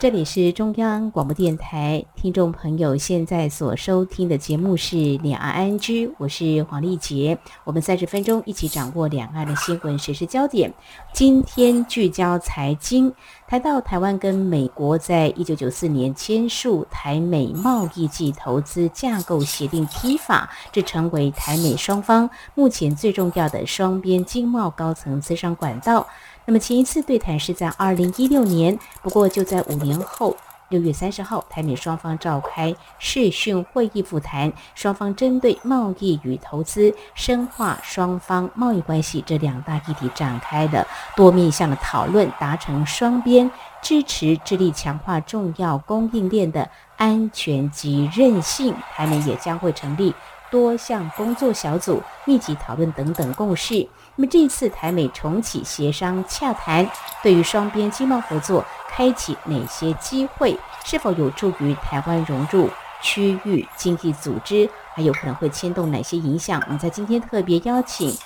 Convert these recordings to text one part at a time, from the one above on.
这里是中央广播电台，听众朋友现在所收听的节目是《两岸 ING》，我是黄丽杰。我们三十分钟一起掌握两岸的新闻时事焦点。今天聚焦财经，谈到台湾跟美国在一九九四年签署台美贸易暨投资架构协定 （TIFA），这成为台美双方目前最重要的双边经贸高层咨商管道。那么前一次对谈是在二零一六年，不过就在五年后六月三十号，台美双方召开视讯会议复谈，双方针对贸易与投资、深化双方贸易关系这两大议题展开了多面向的讨论，达成双边支持、致力强化重要供应链的安全及韧性。台美也将会成立多项工作小组，密集讨论等等共识。那么这次台美重启协商洽谈，对于双边经贸合作开启哪些机会？是否有助于台湾融入区域经济组织？还有可能会牵动哪些影响？我们在今天特别邀请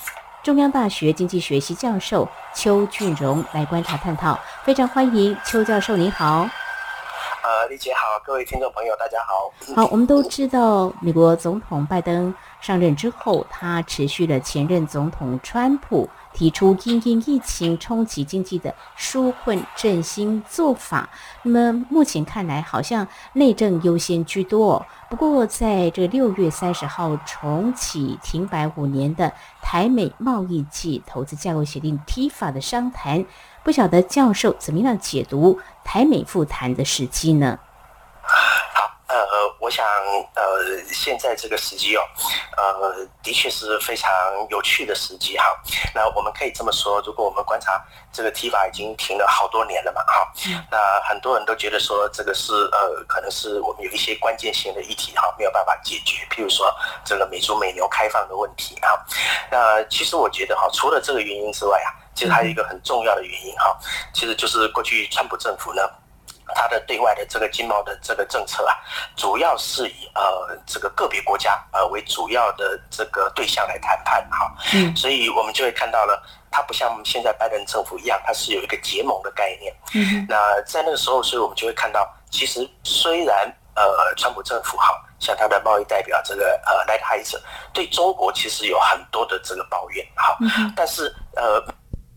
中央大学经济学系教授邱俊荣来观察探讨，非常欢迎邱教授，您好。呃，丽姐好，各位听众朋友，大家好。好，我们都知道美国总统拜登。上任之后，他持续了前任总统川普提出因应疫情冲击经济的纾困振兴做法。那么目前看来，好像内政优先居多。不过，在这六月三十号重启停摆五年的台美贸易暨投资架构协定 （TIFA） 的商谈，不晓得教授怎么样解读台美复谈的时机呢？呃，我想，呃，现在这个时机哦，呃，的确是非常有趣的时机哈。那我们可以这么说，如果我们观察这个 TIFA 已经停了好多年了嘛，哈，那很多人都觉得说这个是呃，可能是我们有一些关键性的议题哈，没有办法解决，譬如说这个美猪美牛开放的问题啊。那其实我觉得哈，除了这个原因之外啊，其实还有一个很重要的原因哈，其实就是过去川普政府呢。它的对外的这个经贸的这个政策啊，主要是以呃这个个别国家呃为主要的这个对象来谈判哈，嗯，所以我们就会看到了，它不像现在拜登政府一样，它是有一个结盟的概念，嗯，那在那个时候，所以我们就会看到，其实虽然呃川普政府哈，像他的贸易代表这个呃莱特海瑟对中国其实有很多的这个抱怨哈，但是呃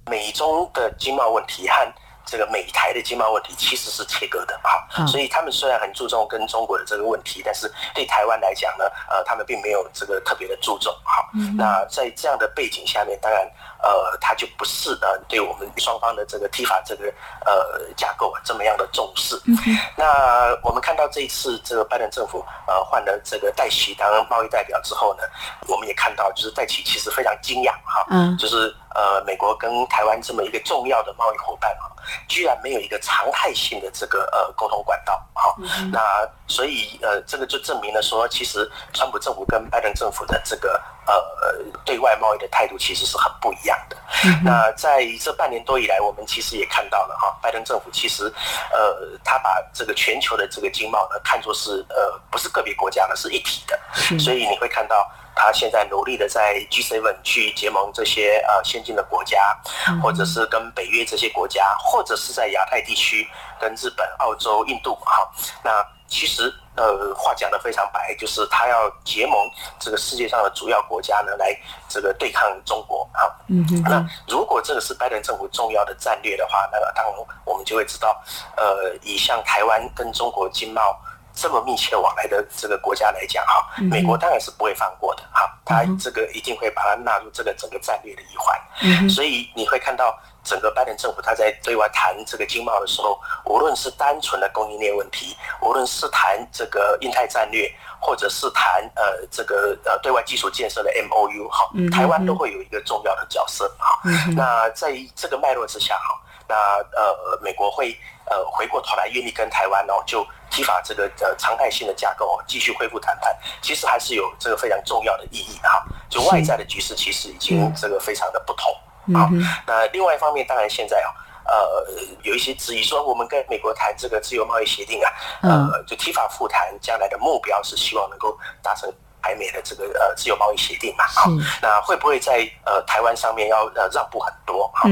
美中的经贸问题和这个美台的经贸问题其实是切割的哈，所以他们虽然很注重跟中国的这个问题，但是对台湾来讲呢，呃，他们并没有这个特别的注重哈。那在这样的背景下面，当然，呃，他就不是呃对我们双方的这个 TIFA 这个呃架构啊这么样的重视。那我们看到这一次这个拜登政府呃换了这个戴琪当贸易代表之后呢，我们也看到就是戴琪其实非常惊讶哈，就是。呃，美国跟台湾这么一个重要的贸易伙伴啊，居然没有一个常态性的这个呃沟通管道，好，那所以呃，这个就证明了说，其实川普政府跟拜登政府的这个呃对外贸易的态度其实是很不一样的。那在这半年多以来，我们其实也看到了哈，拜登政府其实呃，他把这个全球的这个经贸呢看作是呃不是个别国家的，是一体的，所以你会看到。他现在努力的在 G7 去结盟这些呃先进的国家，或者是跟北约这些国家，或者是在亚太地区跟日本、澳洲、印度哈。那其实呃话讲得非常白，就是他要结盟这个世界上的主要国家呢，来这个对抗中国哈。嗯嗯。那如果这个是拜登政府重要的战略的话，那么当然我们就会知道，呃，以像台湾跟中国经贸。这么密切往来的这个国家来讲，哈，美国当然是不会放过的，哈，他这个一定会把它纳入这个整个战略的一环。所以你会看到整个拜登政府他在对外谈这个经贸的时候，无论是单纯的供应链问题，无论是谈这个印太战略，或者是谈呃这个呃对外基础建设的 MOU，哈，台湾都会有一个重要的角色，哈。那在这个脉络之下，哈，那呃美国会呃回过头来愿意跟台湾哦就。TIFA 这个呃常态性的架构哦，继续恢复谈判，其实还是有这个非常重要的意义哈。就外在的局势其实已经这个非常的不同啊。那另外一方面，当然现在啊，呃有一些质疑，说我们跟美国谈这个自由贸易协定啊，呃，就 TIFA 复谈将来的目标是希望能够达成台美的这个呃自由贸易协定嘛，好，那会不会在呃台湾上面要呃让步很多？好，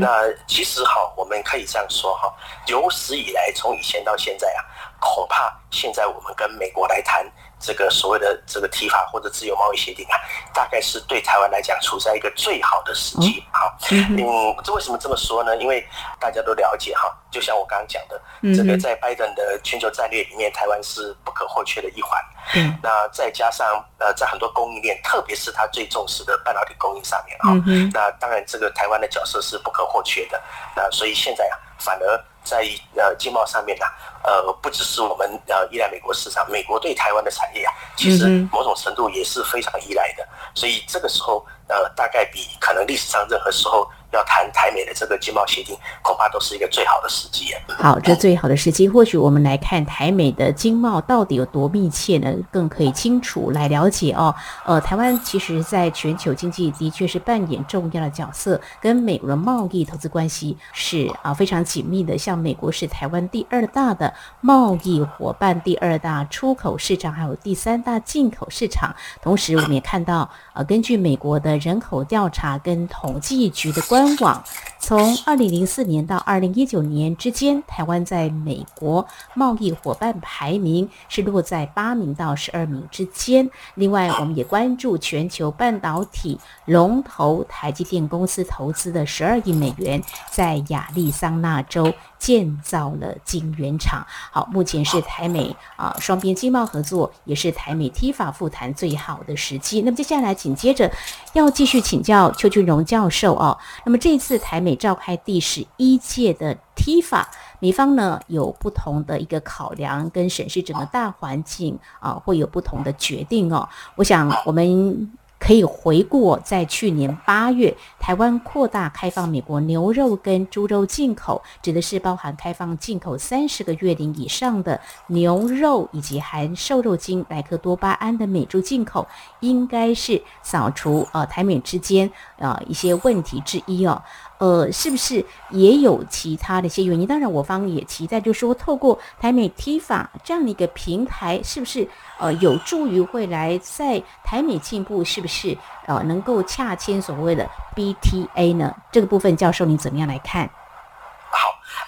那其实哈，我们可以这样说哈，有史以来从以前到现在啊，恐怕现在我们跟美国来谈。这个所谓的这个 TIFA 或者自由贸易协定啊，大概是对台湾来讲处在一个最好的时机。好，嗯，这为什么这么说呢？因为大家都了解哈，就像我刚刚讲的，这个在拜登的全球战略里面，台湾是不可或缺的一环。嗯，那再加上呃，在很多供应链，特别是他最重视的半导体供应上面啊，那当然这个台湾的角色是不可或缺的。那所以现在啊，反而在呃经贸上面呢，呃，不只是我们呃依赖美国市场，美国对台湾的产业啊，其实某种程度也是非常依赖的。所以这个时候呃，大概比可能历史上任何时候。要谈台美的这个经贸协定，恐怕都是一个最好的时机。好，这最好的时机，或许我们来看台美的经贸到底有多密切呢？更可以清楚来了解哦。呃，台湾其实在全球经济的确是扮演重要的角色，跟美国的贸易投资关系是啊非常紧密的。像美国是台湾第二大的贸易伙伴，第二大出口市场，还有第三大进口市场。同时，我们也看到，呃，根据美国的人口调查跟统计局的关官网从二零零四年到二零一九年之间，台湾在美国贸易伙伴排名是落在八名到十二名之间。另外，我们也关注全球半导体龙头台积电公司投资的十二亿美元，在亚利桑那州建造了晶圆厂。好，目前是台美啊双边经贸合作，也是台美 T 法复谈最好的时机。那么接下来紧接着要继续请教邱俊荣教授哦。那么这次台美召开第十一届的 T 法美方呢有不同的一个考量跟审视整个大环境啊，会有不同的决定哦。我想我们。可以回顾，在去年八月，台湾扩大开放美国牛肉跟猪肉进口，指的是包含开放进口三十个月龄以上的牛肉以及含瘦肉精莱克多巴胺的美猪进口，应该是扫除呃台美之间呃一些问题之一哦。呃，是不是也有其他的一些原因？当然，我方也期待，就是说透过台美 T 法这样的一个平台，是不是呃有助于未来在台美进步？是不是是呃能够洽签所谓的 BTA 呢？这个部分，教授你怎么样来看？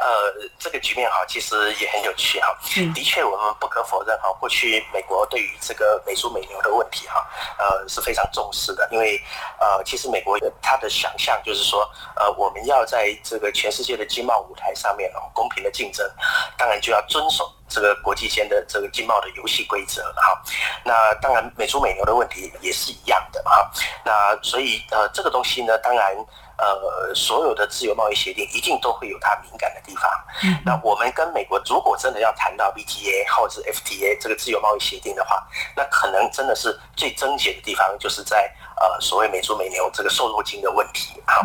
呃，这个局面哈，其实也很有趣哈。的确，我们不可否认哈，过去美国对于这个美猪美牛的问题哈，呃是非常重视的。因为呃，其实美国他的想象就是说，呃，我们要在这个全世界的经贸舞台上面哦，公平的竞争，当然就要遵守这个国际间的这个经贸的游戏规则哈。那当然，美猪美牛的问题也是一样的哈。那所以呃，这个东西呢，当然。呃，所有的自由贸易协定一定都会有它敏感的地方。嗯，那我们跟美国如果真的要谈到 BTA 或者 FTA 这个自由贸易协定的话，那可能真的是最症结的地方，就是在呃所谓美猪美牛这个瘦肉精的问题。好，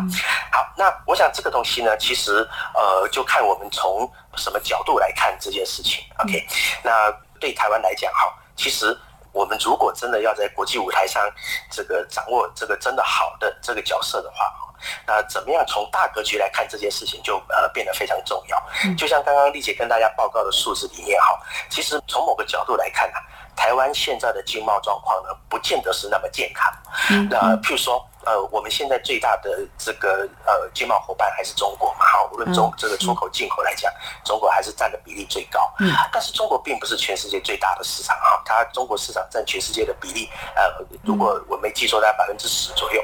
好，那我想这个东西呢，其实呃就看我们从什么角度来看这件事情。OK，那对台湾来讲，哈，其实我们如果真的要在国际舞台上这个掌握这个真的好的这个角色的话，那怎么样从大格局来看这件事情，就呃变得非常重要。就像刚刚丽姐跟大家报告的数字里面哈，其实从某个角度来看呢，台湾现在的经贸状况呢，不见得是那么健康。那譬如说。呃，我们现在最大的这个呃经贸伙伴还是中国嘛，好，无论中这个出口进口来讲，中国还是占的比例最高。嗯，但是中国并不是全世界最大的市场哈，它中国市场占全世界的比例，呃，如果我没记错，大概百分之十左右。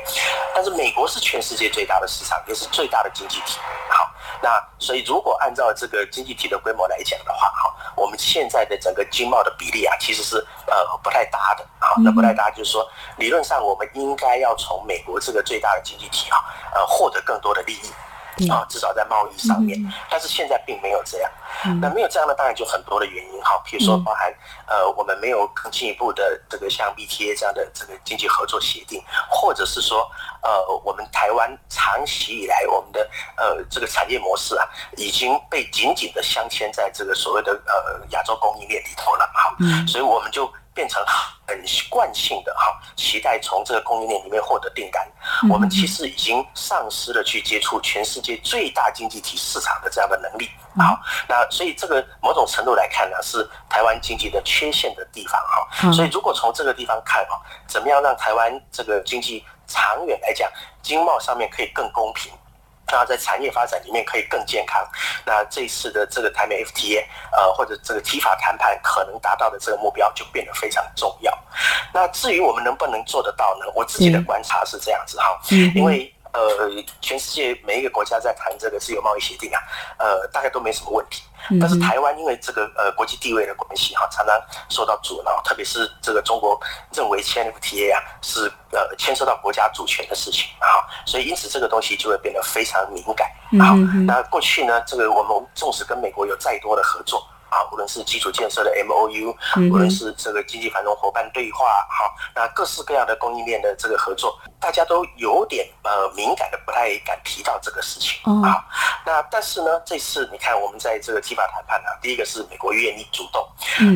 但是美国是全世界最大的市场，也是最大的经济体。好，那所以如果按照这个经济体的规模来讲的话，哈，我们现在的整个经贸的比例啊，其实是呃不太搭的。啊，那不太搭就是说，理论上我们应该要从美国。这个最大的经济体啊，呃，获得更多的利益啊，至少在贸易上面。但是现在并没有这样。那没有这样的，当然就很多的原因哈，譬如说包含呃，我们没有更进一步的这个像 BTA 这样的这个经济合作协定，或者是说呃，我们台湾长期以来我们的呃这个产业模式啊，已经被紧紧的镶嵌在这个所谓的呃亚洲供应链里头了哈。所以我们就。变成很惯性的哈，期待从这个供应链里面获得订单。我们其实已经丧失了去接触全世界最大经济体市场的这样的能力。好，那所以这个某种程度来看呢，是台湾经济的缺陷的地方哈。所以如果从这个地方看哈，怎么样让台湾这个经济长远来讲，经贸上面可以更公平？那在产业发展里面可以更健康。那这一次的这个台美 FTA，呃，或者这个 TIFA 谈判可能达到的这个目标就变得非常重要。那至于我们能不能做得到呢？我自己的观察是这样子哈，因为。呃，全世界每一个国家在谈这个自由贸易协定啊，呃，大概都没什么问题。但是台湾因为这个呃国际地位的关系哈，常常受到阻挠，特别是这个中国认为签 FTA 啊是呃牵涉到国家主权的事情啊，所以因此这个东西就会变得非常敏感。好，那过去呢，这个我们纵使跟美国有再多的合作。啊，无论是基础建设的 M O U，无论是这个经济繁荣伙伴对话，哈，那各式各样的供应链的这个合作，大家都有点呃敏感的，不太敢提到这个事情啊。那但是呢，这次你看我们在这个 TIFA 谈判呢，第一个是美国愿意主动，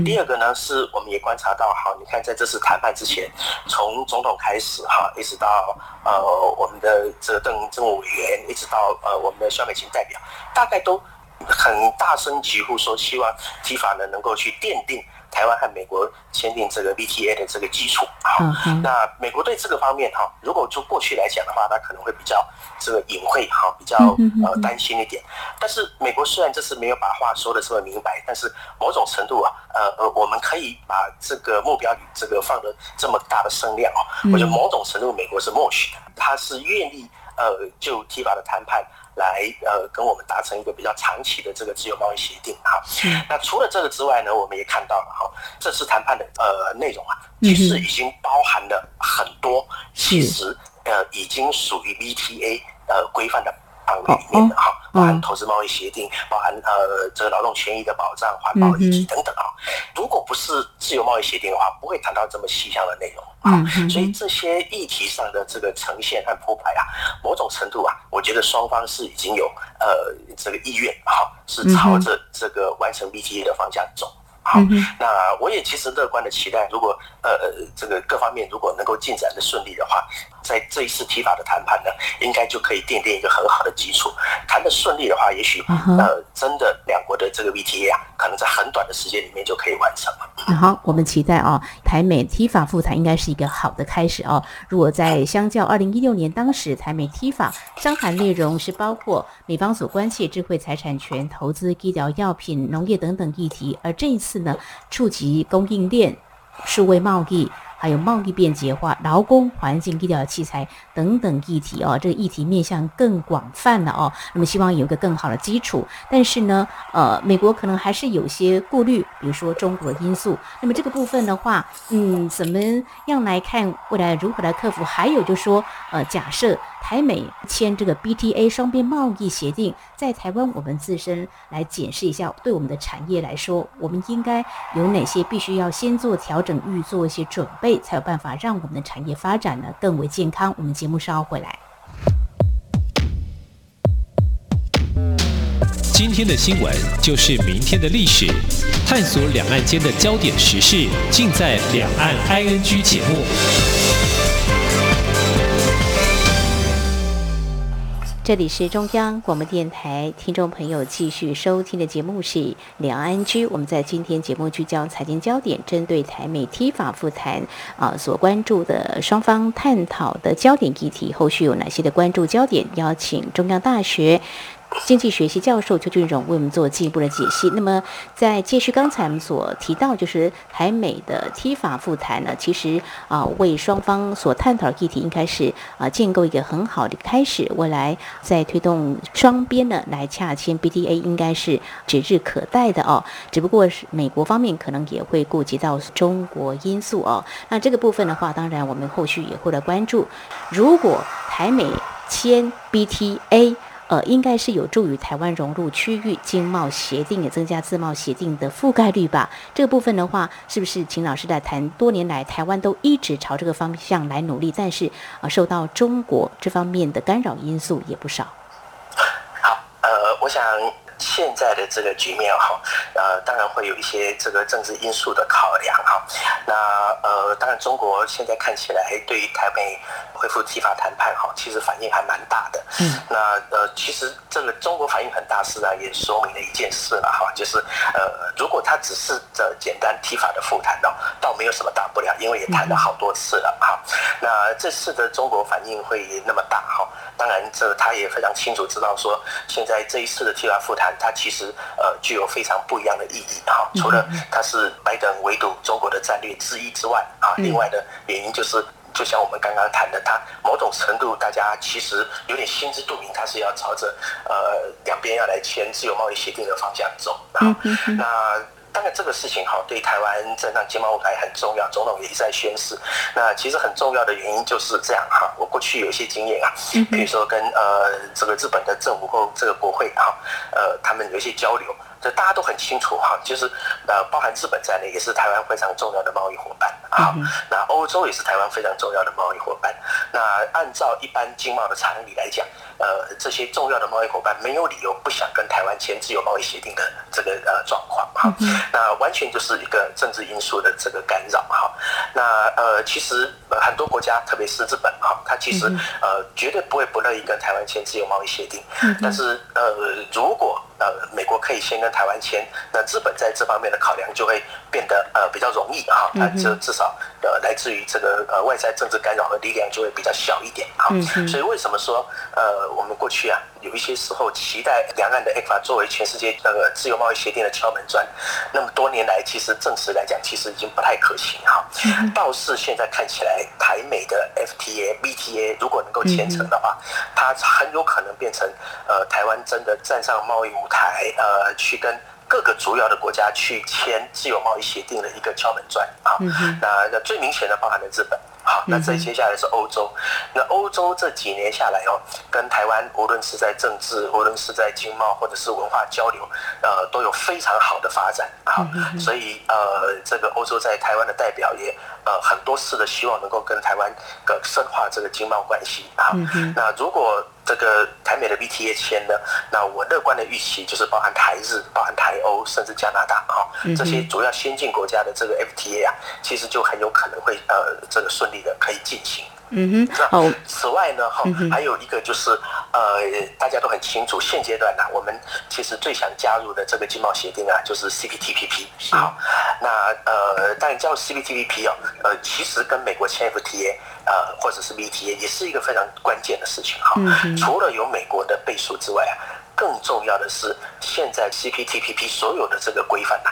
第二个呢是我们也观察到，哈，你看在这次谈判之前，从总统开始哈，一直到呃我们的这个邓政务委员，一直到呃我们的肖美琴代表，大概都。很大声疾呼说，希望 TIFA 呢能够去奠定台湾和美国签订这个 VTA 的这个基础。好，那美国对这个方面哈，如果就过去来讲的话，他可能会比较这个隐晦哈，比较呃担心一点。但是美国虽然这次没有把话说的这么明白，但是某种程度啊，呃呃，我们可以把这个目标这个放的这么大的声量哦，我觉得某种程度美国是默许的，他是愿意呃就 TIFA 的谈判。来，呃，跟我们达成一个比较长期的这个自由贸易协定哈。那除了这个之外呢，我们也看到了哈，这次谈判的呃内容啊，其实已经包含了很多，其实呃已经属于 VTA 呃规范的。范围里面的哈，包含投资贸易协定，包含呃这个劳动权益的保障、环保议题等等啊。如果不是自由贸易协定的话，不会谈到这么细项的内容啊。所以这些议题上的这个呈现和铺排啊，某种程度啊，我觉得双方是已经有呃这个意愿哈，是朝着这个完成 BTA 的方向走。好，那我也其实乐观的期待，如果呃这个各方面如果能够进展的顺利的话，在这一次 TIFA 的谈判呢，应该就可以奠定一个很好的基础。谈的顺利的话，也许呃真的两国的这个 VTA 啊，可能在很短的时间里面就可以完成了。嗯、好，我们期待啊，台美 TIFA 复谈应该是一个好的开始哦。如果在相较二零一六年当时台美 TIFA 商谈内容是包括美方所关切智慧财产权、投资、医疗药品、农业等等议题，而这一次呢，触及供应链、数位贸易。还有贸易便捷化、劳工、环境、医疗器材等等议题哦，这个议题面向更广泛了哦。那么希望有一个更好的基础，但是呢，呃，美国可能还是有些顾虑，比如说中国因素。那么这个部分的话，嗯，怎么样来看未来如何来克服？还有就是说，呃，假设。台美签这个 BTA 双边贸易协定，在台湾我们自身来检视一下，对我们的产业来说，我们应该有哪些必须要先做调整，预做一些准备，才有办法让我们的产业发展呢更为健康。我们节目稍后回来。今天的新闻就是明天的历史，探索两岸间的焦点时事，尽在《两岸 ING》节目。这里是中央广播电台，听众朋友继续收听的节目是两岸居。我们在今天节目聚焦财经焦点，针对台美 T 法复谈啊所关注的双方探讨的焦点议题，后续有哪些的关注焦点？邀请中央大学。经济学系教授邱俊荣为我们做进一步的解析。那么，在继续刚才我们所提到，就是台美的 TIFA 复谈呢，其实啊，为双方所探讨的议题，应该是啊，建构一个很好的开始。未来在推动双边呢来洽签 BTA，应该是指日可待的哦。只不过是美国方面可能也会顾及到中国因素哦。那这个部分的话，当然我们后续也会来关注。如果台美签 BTA，呃，应该是有助于台湾融入区域经贸协定，也增加自贸协定的覆盖率吧。这个部分的话，是不是请老师来谈？多年来，台湾都一直朝这个方向来努力，但是啊、呃，受到中国这方面的干扰因素也不少。好，呃，我想。现在的这个局面哈，呃，当然会有一些这个政治因素的考量哈。那呃，当然中国现在看起来对于台美恢复 TIFA 谈判哈，其实反应还蛮大的。嗯。那呃，其实这个中国反应很大，是啊，也说明了一件事了哈，就是呃，如果他只是这简单 TIFA 的复谈呢，倒没有什么大不了，因为也谈了好多次了哈。那这次的中国反应会那么大哈？当然，这他也非常清楚知道说，现在这一次的 TIFA 复谈，它其实呃具有非常不一样的意义哈。除了它是拜登围堵中国的战略之一之外啊，另外的原因就是，就像我们刚刚谈的，它某种程度大家其实有点心知肚明，它是要朝着呃两边要来签自由贸易协定的方向走啊。那。当然，这个事情哈，对台湾正常经贸舞台很重要。总统也一再宣示，那其实很重要的原因就是这样哈。我过去有一些经验啊，比如说跟呃这个日本的政府或这个国会哈，呃他们有一些交流，这大家都很清楚哈，就是呃包含日本在内也是台湾非常重要的贸易伙伴啊。那欧洲也是台湾非常重要的贸易伙伴。那按照一般经贸的常理来讲。呃，这些重要的贸易伙伴没有理由不想跟台湾签自由贸易协定的这个呃状况哈，那完全就是一个政治因素的这个干扰哈。那呃，其实很多国家，特别是日本哈，它其实呃绝对不会不乐意跟台湾签自由贸易协定，但是呃，如果呃美国可以先跟台湾签，那日本在这方面的考量就会变得呃比较容易哈，那这至少呃来自于这个呃外在政治干扰的力量就会比较小一点哈。所以为什么说呃？我们过去啊，有一些时候期待两岸的 ECFA 作为全世界那个自由贸易协定的敲门砖，那么多年来，其实证实来讲，其实已经不太可行哈。倒是现在看起来，台美的 FTA、BTA 如果能够签成的话，它很有可能变成呃台湾真的站上贸易舞台，呃，去跟各个主要的国家去签自由贸易协定的一个敲门砖啊。那那最明显的包含了日本。好，那再接下来是欧洲。那欧洲这几年下来哦，跟台湾无论是在政治，无论是在经贸或者是文化交流，呃，都有非常好的发展啊。所以呃，这个欧洲在台湾的代表也呃很多次的希望能够跟台湾个深化这个经贸关系啊。那如果这个台美的 BTA 签呢，那我乐观的预期就是包含台日、包含台欧，甚至加拿大啊，这些主要先进国家的这个 FTA 啊，其实就很有可能会呃这个顺利的可以进行。嗯哼，好。此外呢，哈，还有一个就是，呃，大家都很清楚，现阶段呢，我们其实最想加入的这个经贸协定啊，就是 CPTPP。好，那呃，当然加入 CPTPP 哦，呃，其实跟美国签 FTA 呃，或者是 BTA 也是一个非常关键的事情哈。除了有美国的背书之外啊。更重要的是，现在 CPTPP 所有的这个规范呐，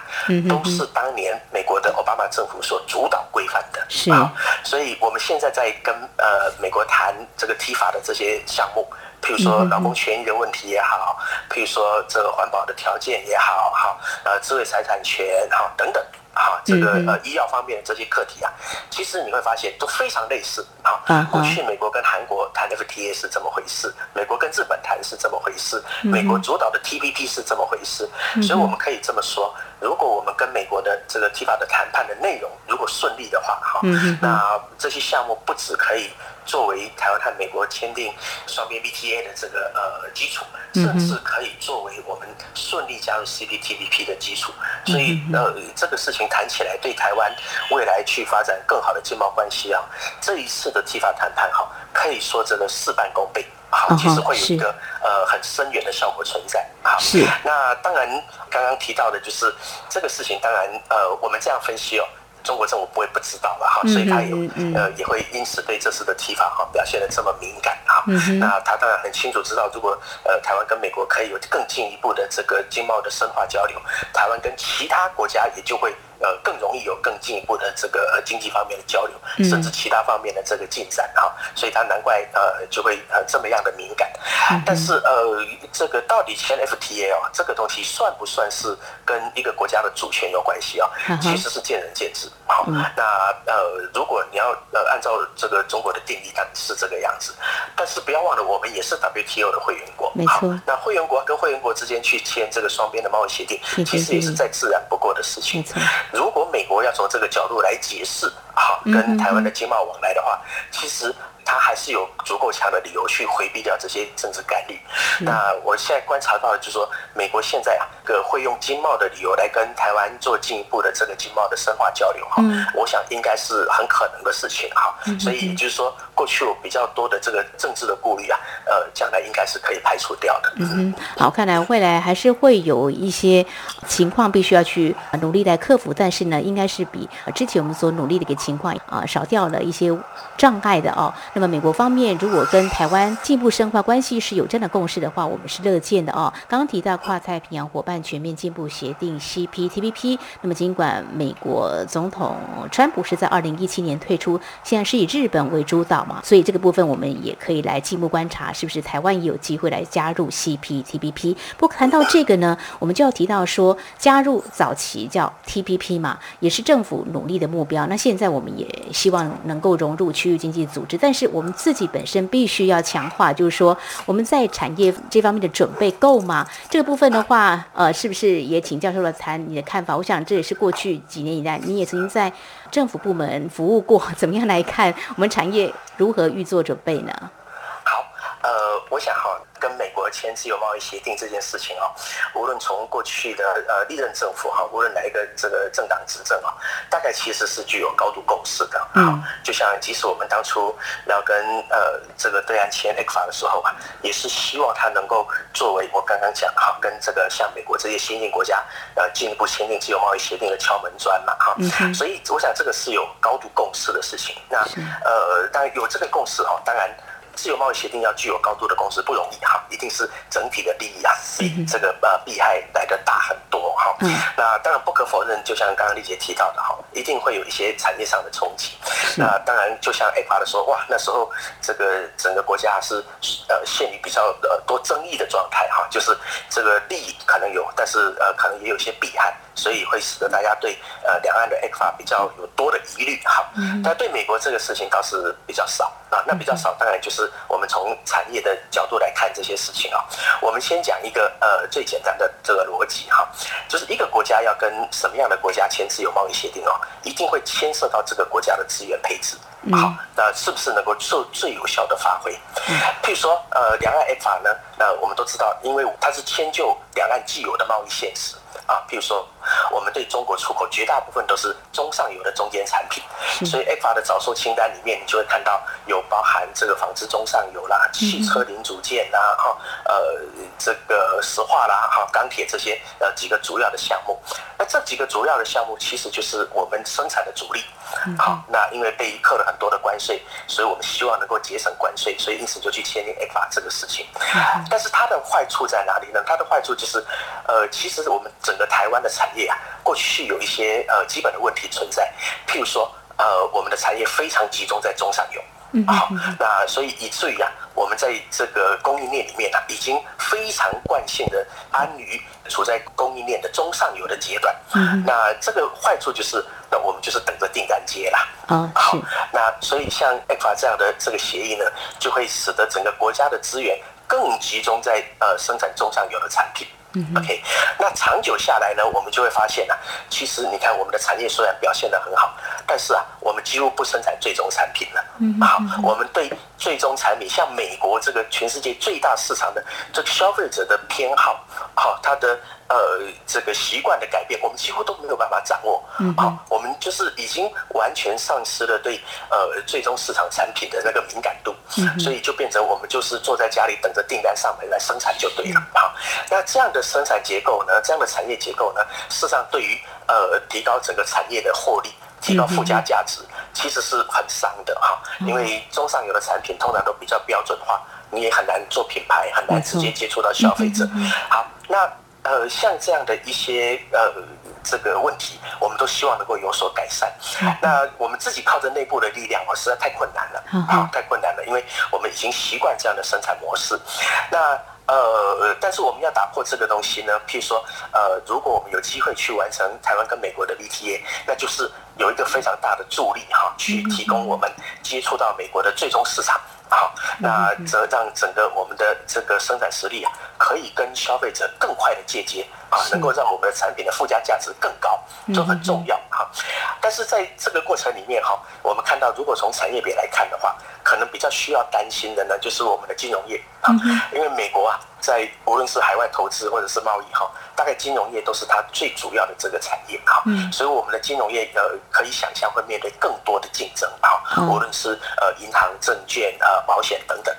都是当年美国的奥巴马政府所主导规范的。是啊，所以我们现在在跟呃美国谈这个 TIFA 的这些项目，譬如说劳工权益的问题也好，譬如说这个环保的条件也好，好呃智慧财产权好等等。啊，这个呃医药方面的这些课题啊，其实你会发现都非常类似啊。过去美国跟韩国谈 FTA 是这么回事，美国跟日本谈是这么回事，美国主导的 TPP 是这么回事。所以我们可以这么说，如果我们跟美国的这个 TIFA 的谈判的内容如果顺利的话，哈，那这些项目不止可以。作为台湾和美国签订双边 BTA 的这个呃基础，甚至可以作为我们顺利加入 CPTPP 的基础。所以呃，这个事情谈起来，对台湾未来去发展更好的经贸关系啊，这一次的 TIFA 谈判哈，可以说真的事半功倍。好，其实会有一个呃很深远的效果存在。好，是。那当然，刚刚提到的就是这个事情，当然呃，我们这样分析哦。中国政府不会不知道了哈，所以他也呃也会因此对这次的 TIFA 哈表现得这么敏感哈。那他当然很清楚知道，如果呃台湾跟美国可以有更进一步的这个经贸的深化交流，台湾跟其他国家也就会。呃，更容易有更进一步的这个呃经济方面的交流，甚至其他方面的这个进展哈，所以他难怪呃就会呃这么样的敏感。但是呃，这个到底签 FTA 哦，这个东西算不算是跟一个国家的主权有关系啊？其实是见仁见智。好，那呃，如果你要呃按照这个中国的定义，它是这个样子。但是不要忘了，我们也是 WTO 的会员国。没错。那会员国跟会员国之间去签这个双边的贸易协定，其实也是再自然不过的事情。如果美国要从这个角度来解释，好，跟台湾的经贸往来的话，其实他还是有足够强的理由去回避掉这些政治干预。那我现在观察到的就是说，美国现在啊，个会用经贸的理由来跟台湾做进一步的这个经贸的深化交流哈。我想应该是很可能的事情哈。所以就是说，过去有比较多的这个政治的顾虑啊，呃，将来应该是可以排除掉的。嗯，好，看来未来还是会有一些情况必须要去努力来克服，但是呢，应该是比之前我们所努力的一个情况啊少掉了一些障碍的哦。那么美国方面如果跟台湾进一步深化关系是有这样的共识的话，我们是乐见的哦。刚刚提到跨太平洋伙伴全面进步协定 CPTPP，那么尽管美国总统川普是在二零一七年退出，现在是以日本为主导嘛，所以这个部分我们也可以来进一步观察，是不是台湾也有机会来加入 CPTPP。不过谈到这个呢，我们就要提到说，加入早期叫 TPP 嘛，也是政府努力的目标。那现在我们也希望能够融入区域经济组织，但是我们自己本身必须要强化，就是说我们在产业这方面的准备够吗？这个部分的话，呃，是不是也请教授了谈你的看法？我想这也是过去几年以来，你也曾经在政府部门服务过，怎么样来看我们产业如何预做准备呢？好，呃，我想哈。跟美国签自由贸易协定这件事情啊，无论从过去的呃历任政府哈，无论哪一个这个政党执政啊，大概其实是具有高度共识的。嗯，就像即使我们当初要跟呃这个对岸签 ECFA 的时候啊，也是希望它能够作为我刚刚讲哈，跟这个像美国这些先进国家呃进一步签订自由贸易协定的敲门砖嘛哈。嗯。所以我想这个是有高度共识的事情。那呃，当然有这个共识哈，当然。自由贸易协定要具有高度的共识不容易哈，一定是整体的利益啊，比这个呃弊害来的大很多哈。那当然不可否认，就像刚刚丽姐提到的哈，一定会有一些产业上的冲击。那当然，就像 ECFA 的说，哇，那时候这个整个国家是呃陷于比较呃多争议的状态哈，就是这个利益可能有，但是呃可能也有一些弊害。所以会使得大家对呃两岸的 ECFA 比较有多的疑虑哈，但对美国这个事情倒是比较少啊。那比较少，当然就是我们从产业的角度来看这些事情啊。我们先讲一个呃最简单的这个逻辑哈，就是一个国家要跟什么样的国家签自由贸易协定哦，一定会牵涉到这个国家的资源配置。好，那是不是能够做最有效的发挥？譬如说呃两岸 ECFA 呢，那我们都知道，因为它是迁就两岸既有的贸易现实。啊，譬如说，我们对中国出口绝大部分都是中上游的中间产品，所以 ECFA 的早售清单里面，你就会看到有包含这个纺织中上游啦、汽车零组件啦、哈呃这个石化啦、哈钢铁这些呃几个主要的项目。那这几个主要的项目其实就是我们生产的主力。好，那因为被扣了很多的关税，所以我们希望能够节省关税，所以因此就去签订 ECFA 这个事情。但是它的坏处在哪里呢？它的坏处就是，呃，其实我们整个台湾的产业啊，过去有一些呃基本的问题存在，譬如说，呃，我们的产业非常集中在中上游。好，那所以以至于啊，我们在这个供应链里面啊，已经非常惯性的安于处在供应链的中上游的阶段。嗯，那这个坏处就是，那我们就是等着订单接啦。啊，好，那所以像 ECFA 这样的这个协议呢，就会使得整个国家的资源更集中在呃生产中上游的产品。OK，那长久下来呢，我们就会发现啊，其实你看我们的产业虽然表现得很好，但是啊，我们几乎不生产最终产品了。嗯，好，我们对最终产品，像美国这个全世界最大市场的这个消费者的偏好，好，它的。呃，这个习惯的改变，我们几乎都没有办法掌握。嗯，好，我们就是已经完全丧失了对呃最终市场产品的那个敏感度。嗯，所以就变成我们就是坐在家里等着订单上门来生产就对了。好，那这样的生产结构呢，这样的产业结构呢，事实上对于呃提高整个产业的获利、提高附加价值，其实是很伤的哈。因为中上游的产品通常都比较标准化，你也很难做品牌，很难直接接触到消费者。好，那。呃，像这样的一些呃这个问题，我们都希望能够有所改善。那我们自己靠着内部的力量，哦，实在太困难了，啊，太困难了，因为我们已经习惯这样的生产模式。那呃，但是我们要打破这个东西呢，譬如说，呃，如果我们有机会去完成台湾跟美国的 VTA，那就是有一个非常大的助力哈，去提供我们接触到美国的最终市场。好，那则让整个我们的这个生产实力啊，可以跟消费者更快的借接啊，能够让我们的产品的附加价值更高，这很重要哈。但是在这个过程里面哈，我们看到如果从产业别来看的话，可能比较需要担心的呢，就是我们的金融业啊，因为美国啊，在无论是海外投资或者是贸易哈，大概金融业都是它最主要的这个产业哈，嗯。所以我们的金融业呃，可以想象会面对更多的竞争哈，无论是呃银行、证券啊、保险等等，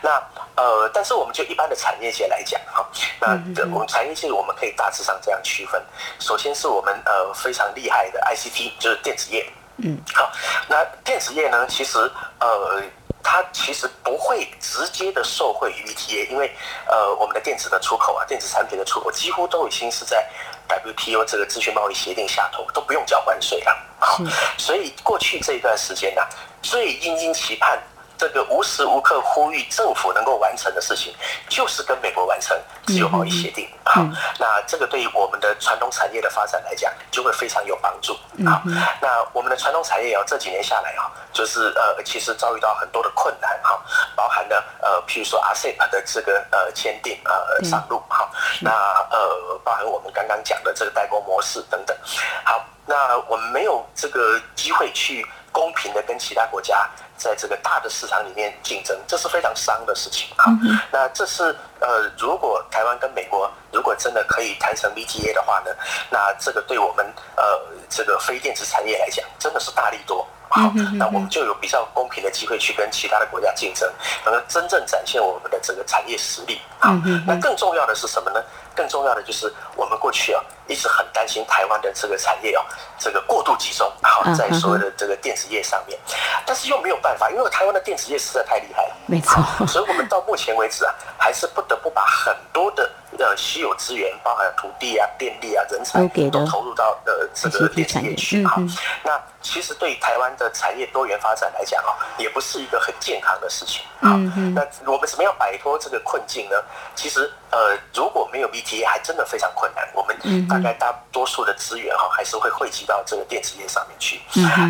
那呃，但是我们就一般的产业界来讲哈，那我们产业界我们可以大致上这样区分，首先是我们呃非常厉害的 ICT，就是电子业。嗯，好，那电子业呢？其实，呃，它其实不会直接的受惠于 ETA，因为，呃，我们的电子的出口啊，电子产品的出口几乎都已经是在 WTO 这个资讯贸易协定下头，都不用交关税了。好，所以过去这一段时间呢、啊，最殷殷期盼。这个无时无刻呼吁政府能够完成的事情，就是跟美国完成自由贸易协定啊。那这个对于我们的传统产业的发展来讲，就会非常有帮助啊。那我们的传统产业啊，这几年下来啊，就是呃，其实遭遇到很多的困难哈，包含了呃，譬如说 RCEP 的这个呃签订呃上路哈，那呃，包含我们刚刚讲的这个代工模式等等。好，那我们没有这个机会去公平的跟其他国家。在这个大的市场里面竞争，这是非常伤的事情啊。那这是呃，如果台湾跟美国如果真的可以谈成 VTA 的话呢，那这个对我们呃这个非电子产业来讲，真的是大利多。好，那我们就有比较公平的机会去跟其他的国家竞争，能够真正展现我们的这个产业实力。好，那更重要的是什么呢？更重要的就是我们过去啊一直很担心台湾的这个产业啊这个过度集中，好在所谓的这个电子业上面，但是又没有办法，因为台湾的电子业实在太厉害了，没错，所以我们到目前为止啊还是不得不把很多的呃稀有资源，包含土地啊、电力啊、人才都投入到呃这个电子业去啊。那其实对台湾的产业多元发展来讲啊，也不是一个很健康的事情啊。那我们怎么样摆脱这个困境呢？其实呃如果没有 VTA 还真的非常困难。我们大概大多数的资源哈，还是会汇集到这个电子业上面去。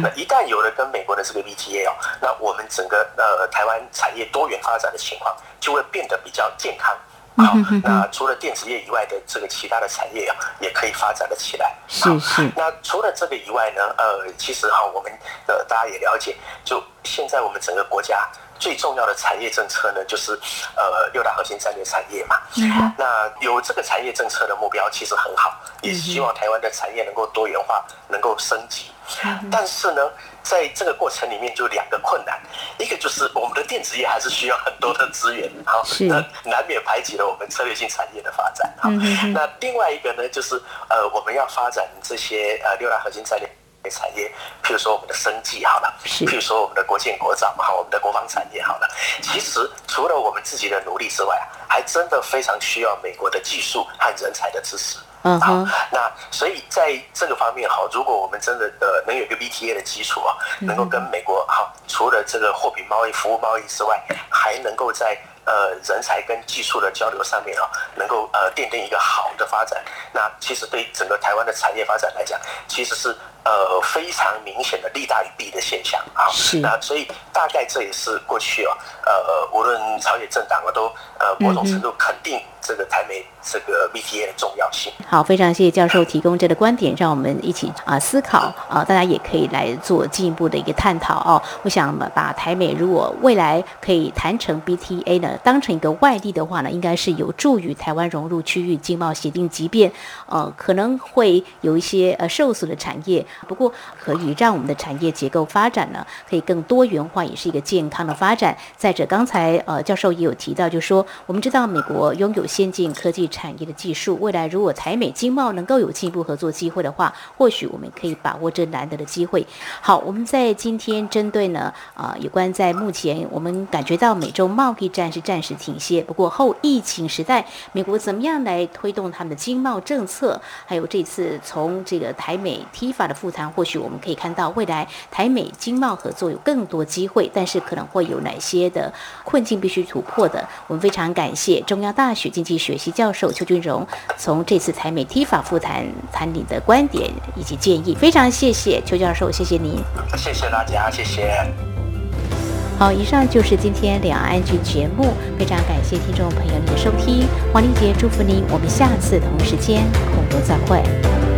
那一旦有了跟美国的这个 VTA 哦，那我们整个呃台湾产业多元发展的情况就会变得比较健康。好，那除了电子业以外的这个其他的产业啊，也可以发展的起来。是是。那除了这个以外呢，呃，其实哈，我们呃大家也了解，就现在我们整个国家。最重要的产业政策呢，就是呃六大核心战略产业嘛。嗯。那有这个产业政策的目标其实很好，也希望台湾的产业能够多元化，能够升级。嗯。但是呢，在这个过程里面就两个困难，一个就是我们的电子业还是需要很多的资源，好，那难免排挤了我们策略性产业的发展。嗯。那另外一个呢，就是呃我们要发展这些呃六大核心战略。产业，譬如说我们的生计好了，譬如说我们的国建国造嘛，好，我们的国防产业好了。其实除了我们自己的努力之外，还真的非常需要美国的技术和人才的支持。嗯，好，那所以在这个方面哈，如果我们真的呃能有一个 BTA 的基础啊，能够跟美国哈，除了这个货品贸易、服务贸易之外，还能够在。呃，人才跟技术的交流上面啊，能够呃奠定一个好的发展，那其实对整个台湾的产业发展来讲，其实是呃非常明显的利大于弊的现象啊。是。那所以大概这也是过去哦，呃，无论朝野政党啊，都呃某种程度肯定这个台美这个 VTA 的重要性。好，非常谢谢教授提供这个观点，让我们一起啊思考啊，大家也可以来做进一步的一个探讨哦。我想把台美如果未来可以谈成 BTA 呢？当成一个外力的话呢，应该是有助于台湾融入区域经贸协定，即便呃可能会有一些呃受损的产业，不过可以让我们的产业结构发展呢，可以更多元化，也是一个健康的发展。再者，刚才呃教授也有提到，就说我们知道美国拥有先进科技产业的技术，未来如果台美经贸能够有进一步合作机会的话，或许我们可以把握这难得的机会。好，我们在今天针对呢啊、有关在目前我们感觉到美洲贸易战是。暂时停歇。不过后疫情时代，美国怎么样来推动他们的经贸政策？还有这次从这个台美 T 法的复谈，或许我们可以看到未来台美经贸合作有更多机会，但是可能会有哪些的困境必须突破的？我们非常感谢中央大学济学系教授邱俊荣从这次台美 TIFA 复谈谈你的观点以及建议。非常谢谢邱教授，谢谢您。谢谢大家，谢谢。好，以上就是今天两岸 ING 节目，非常感谢听众朋友您的收听，黄丽杰祝福您，我们下次同时间空中再会。